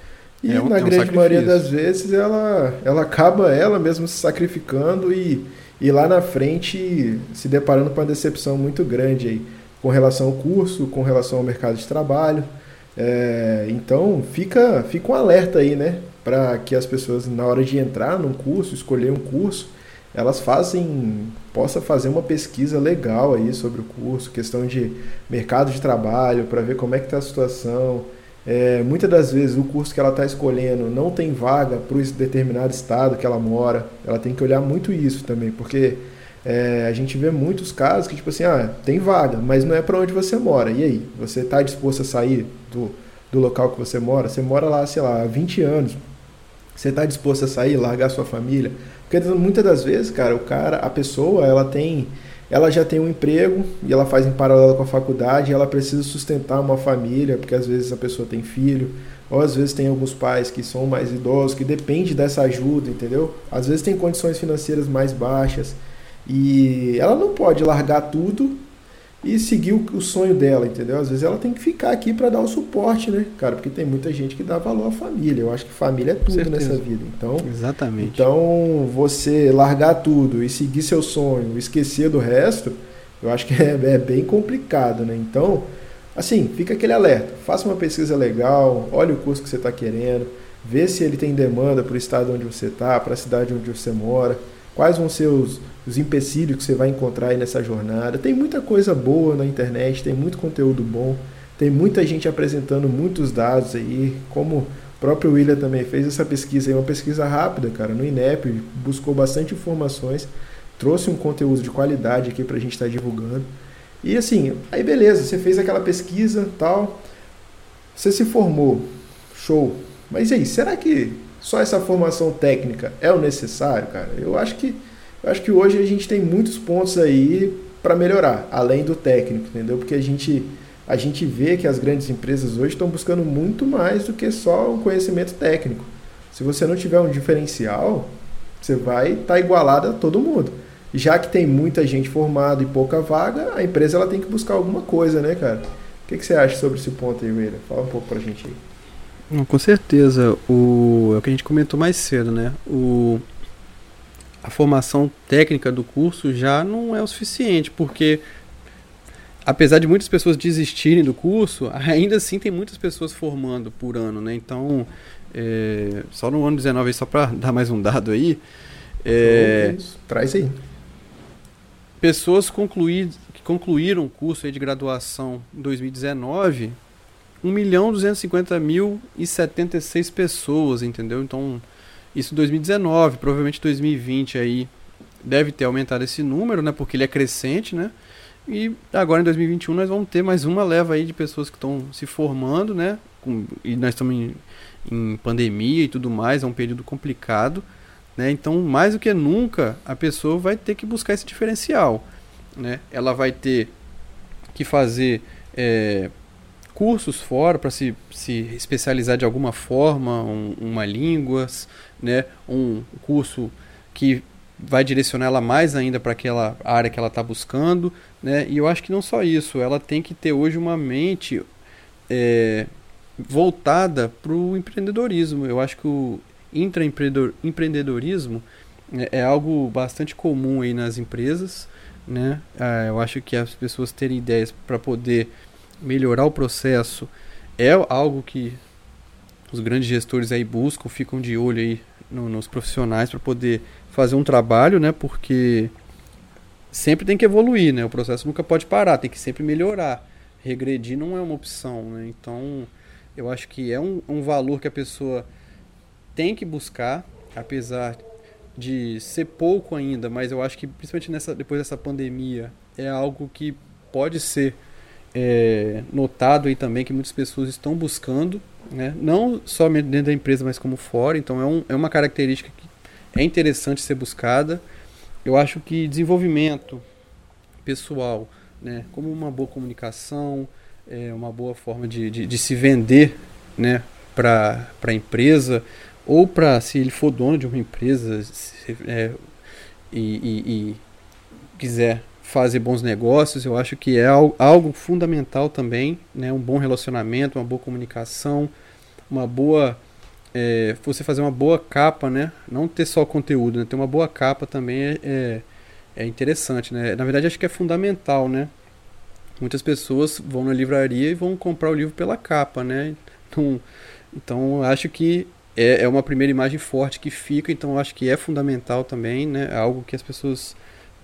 E é um, na grande um maioria das vezes ela, ela acaba ela mesmo se sacrificando e, e lá na frente se deparando com uma decepção muito grande aí, com relação ao curso, com relação ao mercado de trabalho. É, então fica, fica um alerta aí, né? Para que as pessoas, na hora de entrar num curso, escolher um curso, elas fazem, possa fazer uma pesquisa legal aí sobre o curso, questão de mercado de trabalho, para ver como é que está a situação, é, muitas das vezes o curso que ela está escolhendo não tem vaga para o determinado estado que ela mora. Ela tem que olhar muito isso também, porque é, a gente vê muitos casos que, tipo assim, ah, tem vaga, mas não é para onde você mora. E aí? Você está disposto a sair do, do local que você mora? Você mora lá, sei lá, há 20 anos. Você está disposto a sair, largar sua família? Porque muitas das vezes, cara, o cara, a pessoa, ela tem ela já tem um emprego e ela faz em paralelo com a faculdade e ela precisa sustentar uma família, porque às vezes a pessoa tem filho, ou às vezes tem alguns pais que são mais idosos, que depende dessa ajuda, entendeu? Às vezes tem condições financeiras mais baixas e ela não pode largar tudo e seguir o, o, sonho dela, entendeu? Às vezes ela tem que ficar aqui para dar o suporte, né, cara? Porque tem muita gente que dá valor à família. Eu acho que família é tudo nessa vida. Então, exatamente. Então, você largar tudo e seguir seu sonho, esquecer do resto, eu acho que é, é bem complicado, né? Então, assim, fica aquele alerta. Faça uma pesquisa legal, olhe o curso que você está querendo, vê se ele tem demanda para o estado onde você está, para a cidade onde você mora, quais vão ser os os empecilhos que você vai encontrar aí nessa jornada. Tem muita coisa boa na internet, tem muito conteúdo bom, tem muita gente apresentando muitos dados aí, como o próprio William também fez essa pesquisa aí, uma pesquisa rápida, cara, no INEP, buscou bastante informações, trouxe um conteúdo de qualidade aqui para a gente estar tá divulgando. E assim, aí beleza, você fez aquela pesquisa tal, você se formou, show. Mas e aí, será que só essa formação técnica é o necessário, cara? Eu acho que eu acho que hoje a gente tem muitos pontos aí para melhorar, além do técnico, entendeu? Porque a gente, a gente vê que as grandes empresas hoje estão buscando muito mais do que só um conhecimento técnico. Se você não tiver um diferencial, você vai estar tá igualado a todo mundo. Já que tem muita gente formada e pouca vaga, a empresa ela tem que buscar alguma coisa, né, cara? O que, que você acha sobre esse ponto aí, Weira? Fala um pouco pra gente aí. Com certeza. O, é o que a gente comentou mais cedo, né? O, a formação técnica do curso já não é o suficiente, porque apesar de muitas pessoas desistirem do curso, [laughs] ainda assim tem muitas pessoas formando por ano, né? Então, é, só no ano 19, só para [laughs] dar mais um dado aí, é, traz aí. Pessoas concluir, que concluíram o curso de graduação em 2019, 1 milhão 250 mil e 76 pessoas, entendeu? Então, isso em 2019, provavelmente 2020 aí deve ter aumentado esse número, né? Porque ele é crescente, né? E agora em 2021 nós vamos ter mais uma leva aí de pessoas que estão se formando, né? Com, e nós estamos em, em pandemia e tudo mais, é um período complicado, né? Então, mais do que nunca, a pessoa vai ter que buscar esse diferencial, né? Ela vai ter que fazer é, cursos fora para se, se especializar de alguma forma, um, uma línguas, né, um curso que vai direcionar ela mais ainda para aquela área que ela está buscando, né? E eu acho que não só isso, ela tem que ter hoje uma mente é, voltada para o empreendedorismo. Eu acho que o intraempreendedorismo é, é algo bastante comum aí nas empresas, né? Ah, eu acho que as pessoas terem ideias para poder melhorar o processo é algo que os grandes gestores aí buscam, ficam de olho aí no, nos profissionais para poder fazer um trabalho, né? Porque sempre tem que evoluir, né? O processo nunca pode parar, tem que sempre melhorar. Regredir não é uma opção, né? Então, eu acho que é um, um valor que a pessoa tem que buscar, apesar de ser pouco ainda, mas eu acho que principalmente nessa, depois dessa pandemia é algo que pode ser é, notado aí também que muitas pessoas estão buscando, né? não só dentro da empresa, mas como fora. Então é, um, é uma característica que é interessante ser buscada. Eu acho que desenvolvimento pessoal, né? como uma boa comunicação, é uma boa forma de, de, de se vender né? para a empresa, ou para se ele for dono de uma empresa se, é, e, e, e, quiser fazer bons negócios, eu acho que é algo, fundamental também, né? um bom relacionamento, uma boa comunicação, uma boa é, você fazer uma boa capa, né? Não ter só conteúdo, né? ter uma boa capa também é, é, é, interessante, né? Na verdade, acho que é fundamental, né? Muitas pessoas vão na livraria e vão comprar o livro pela capa, né? Então, então acho que é, é uma primeira imagem forte que fica, então acho que é fundamental também, né? Algo que as pessoas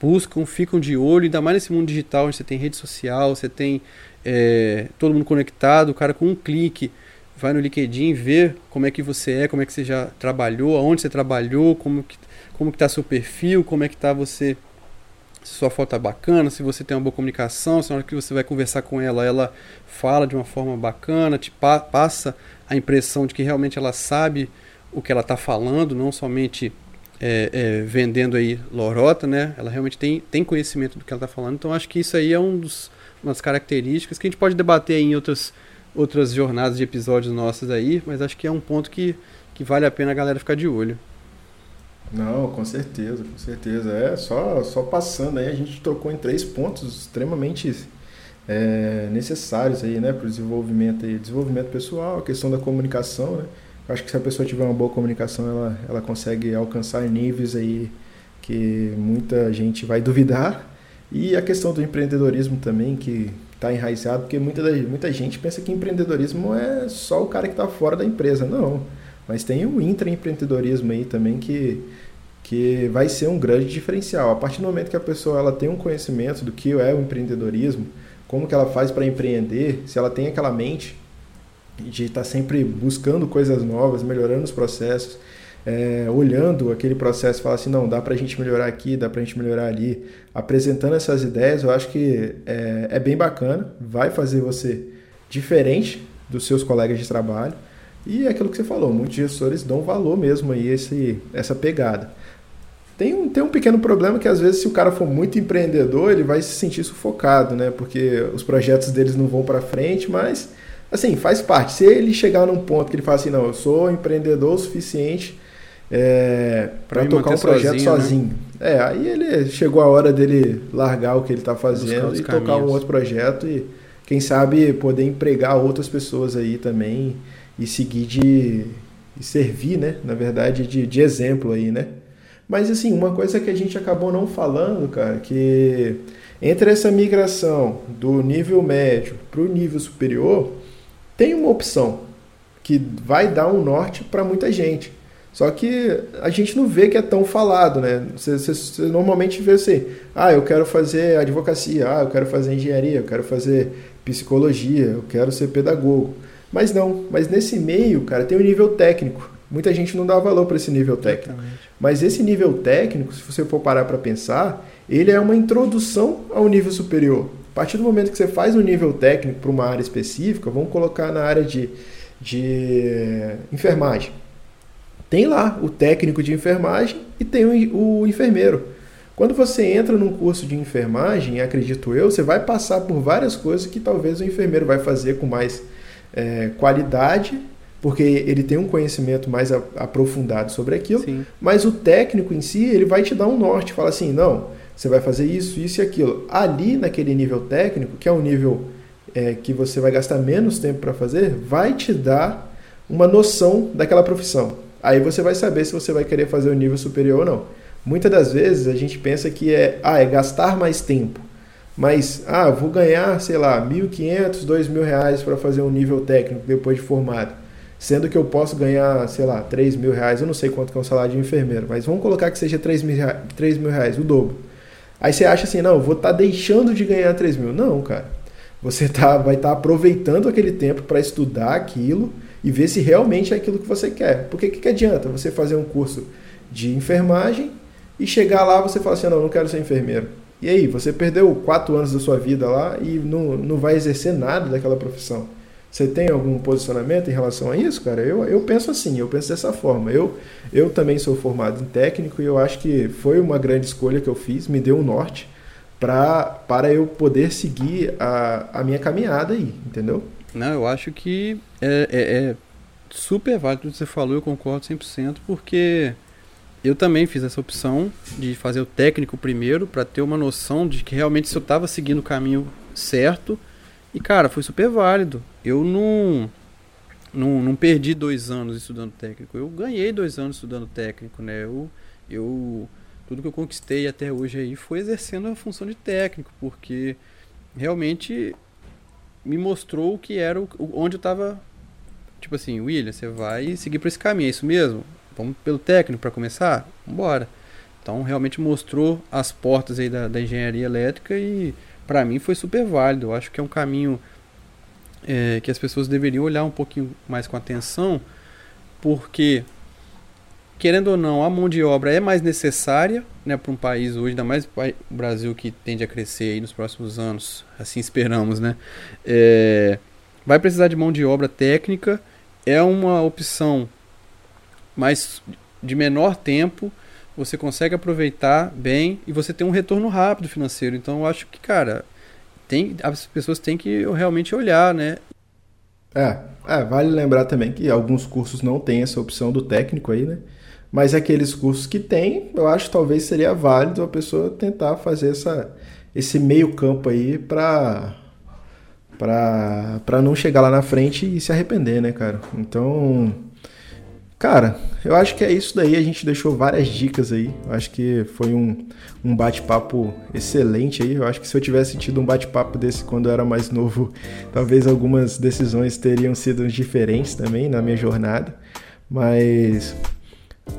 buscam, ficam de olho, ainda mais nesse mundo digital, onde você tem rede social, você tem é, todo mundo conectado, o cara com um clique vai no LinkedIn, vê como é que você é, como é que você já trabalhou, aonde você trabalhou, como que como que tá seu perfil, como é que tá você se sua foto é bacana, se você tem uma boa comunicação, se na hora que você vai conversar com ela, ela fala de uma forma bacana, te pa passa a impressão de que realmente ela sabe o que ela está falando, não somente é, é, vendendo aí lorota, né? Ela realmente tem, tem conhecimento do que ela está falando. Então acho que isso aí é um dos, uma das características que a gente pode debater em outras outras jornadas de episódios nossos aí, mas acho que é um ponto que, que vale a pena a galera ficar de olho. Não, com certeza, com certeza. É, só, só passando aí, a gente tocou em três pontos extremamente é, necessários aí, né, para o desenvolvimento aí. Desenvolvimento pessoal, a questão da comunicação, né? Eu acho que se a pessoa tiver uma boa comunicação, ela, ela consegue alcançar níveis aí que muita gente vai duvidar. E a questão do empreendedorismo também, que está enraizado, porque muita, muita gente pensa que empreendedorismo é só o cara que está fora da empresa. Não, mas tem o intraempreendedorismo aí também que, que vai ser um grande diferencial. A partir do momento que a pessoa ela tem um conhecimento do que é o empreendedorismo, como que ela faz para empreender, se ela tem aquela mente de estar tá sempre buscando coisas novas, melhorando os processos, é, olhando aquele processo e falar assim, não, dá para a gente melhorar aqui, dá para a gente melhorar ali, apresentando essas ideias, eu acho que é, é bem bacana, vai fazer você diferente dos seus colegas de trabalho e é aquilo que você falou, muitos gestores dão valor mesmo aí esse, essa pegada. Tem um, tem um pequeno problema que às vezes se o cara for muito empreendedor, ele vai se sentir sufocado, né? Porque os projetos deles não vão para frente, mas assim, faz parte. Se ele chegar num ponto que ele fala assim, não, eu sou empreendedor o suficiente é, para tocar um projeto sozinho. sozinho. Né? É, aí ele chegou a hora dele largar o que ele está fazendo e caminhos. tocar um outro projeto e quem sabe poder empregar outras pessoas aí também e seguir de e servir, né? Na verdade, de, de exemplo aí, né? Mas assim, uma coisa que a gente acabou não falando, cara, que entre essa migração do nível médio para o nível superior, tem uma opção que vai dar um norte para muita gente. Só que a gente não vê que é tão falado, né? Você, você, você, normalmente vê assim, ah, eu quero fazer advocacia, ah, eu quero fazer engenharia, eu quero fazer psicologia, eu quero ser pedagogo. Mas não, mas nesse meio, cara, tem o um nível técnico. Muita gente não dá valor para esse nível técnico. Exatamente. Mas esse nível técnico, se você for parar para pensar, ele é uma introdução ao nível superior. A partir do momento que você faz um nível técnico para uma área específica, vamos colocar na área de, de enfermagem. Tem lá o técnico de enfermagem e tem o, o enfermeiro. Quando você entra num curso de enfermagem, acredito eu, você vai passar por várias coisas que talvez o enfermeiro vai fazer com mais é, qualidade, porque ele tem um conhecimento mais aprofundado sobre aquilo, Sim. mas o técnico em si, ele vai te dar um norte, fala assim, não, você vai fazer isso, isso e aquilo. Ali, naquele nível técnico, que é um nível é, que você vai gastar menos tempo para fazer, vai te dar uma noção daquela profissão. Aí você vai saber se você vai querer fazer o um nível superior ou não. Muitas das vezes a gente pensa que é, ah, é gastar mais tempo. Mas, ah, vou ganhar, sei lá, 1.500, 2.000 reais para fazer um nível técnico depois de formado. Sendo que eu posso ganhar, sei lá, 3 mil reais, eu não sei quanto que é um salário de enfermeiro, mas vamos colocar que seja 3 mil, reais, 3 mil reais, o dobro. Aí você acha assim, não, eu vou estar tá deixando de ganhar 3 mil. Não, cara. Você tá, vai estar tá aproveitando aquele tempo para estudar aquilo e ver se realmente é aquilo que você quer. Porque o que, que adianta você fazer um curso de enfermagem e chegar lá você fala assim, não, não quero ser enfermeiro. E aí, você perdeu quatro anos da sua vida lá e não, não vai exercer nada daquela profissão. Você tem algum posicionamento em relação a isso, cara? Eu, eu penso assim, eu penso dessa forma. Eu, eu também sou formado em técnico e eu acho que foi uma grande escolha que eu fiz, me deu um norte pra, para eu poder seguir a, a minha caminhada aí, entendeu? Não, eu acho que é, é, é super válido tudo que você falou, eu concordo 100%, porque eu também fiz essa opção de fazer o técnico primeiro para ter uma noção de que realmente se eu estava seguindo o caminho certo. E cara, foi super válido. Eu não, não, não perdi dois anos estudando técnico. Eu ganhei dois anos estudando técnico, né? Eu, eu tudo que eu conquistei até hoje aí foi exercendo a função de técnico, porque realmente me mostrou o que era o, onde eu estava tipo assim, William, você vai seguir por esse caminho, é isso mesmo? Vamos pelo técnico para começar? Bora. Então realmente mostrou as portas aí da, da engenharia elétrica e para mim foi super válido. Eu acho que é um caminho é, que as pessoas deveriam olhar um pouquinho mais com atenção, porque querendo ou não, a mão de obra é mais necessária né, para um país hoje, ainda mais o Brasil que tende a crescer nos próximos anos, assim esperamos, né? É, vai precisar de mão de obra técnica, é uma opção mais de menor tempo, você consegue aproveitar bem e você tem um retorno rápido financeiro. Então eu acho que, cara, tem, as pessoas têm que realmente olhar, né? É, é, vale lembrar também que alguns cursos não têm essa opção do técnico aí, né? Mas aqueles cursos que tem, eu acho que talvez seria válido a pessoa tentar fazer essa, esse meio campo aí para para não chegar lá na frente e se arrepender, né, cara? Então, cara, eu acho que é isso daí. A gente deixou várias dicas aí. Eu acho que foi um, um bate-papo excelente aí. Eu acho que se eu tivesse tido um bate-papo desse quando eu era mais novo, [laughs] talvez algumas decisões teriam sido diferentes também na minha jornada. Mas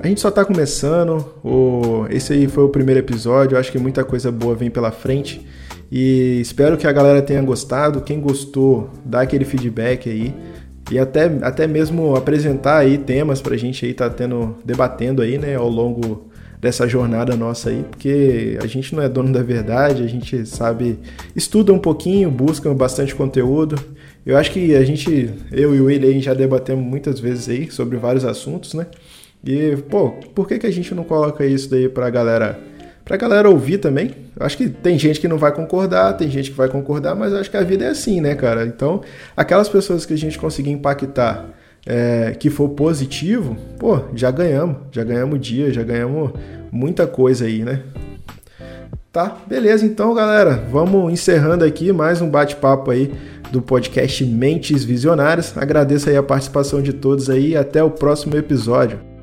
a gente só tá começando. O... Esse aí foi o primeiro episódio. Eu acho que muita coisa boa vem pela frente. E espero que a galera tenha gostado. Quem gostou, dá aquele feedback aí. E até, até mesmo apresentar aí temas pra gente aí tá tendo, debatendo aí, né, ao longo dessa jornada nossa aí, porque a gente não é dono da verdade, a gente sabe, estuda um pouquinho, busca bastante conteúdo. Eu acho que a gente, eu e o William já debatemos muitas vezes aí sobre vários assuntos, né? E, pô, por que, que a gente não coloca isso daí pra galera pra galera ouvir também. Acho que tem gente que não vai concordar, tem gente que vai concordar, mas acho que a vida é assim, né, cara? Então, aquelas pessoas que a gente conseguir impactar é, que for positivo, pô, já ganhamos, já ganhamos dia, já ganhamos muita coisa aí, né? Tá, beleza então, galera. Vamos encerrando aqui mais um bate-papo aí do podcast Mentes Visionárias. Agradeço aí a participação de todos aí até o próximo episódio.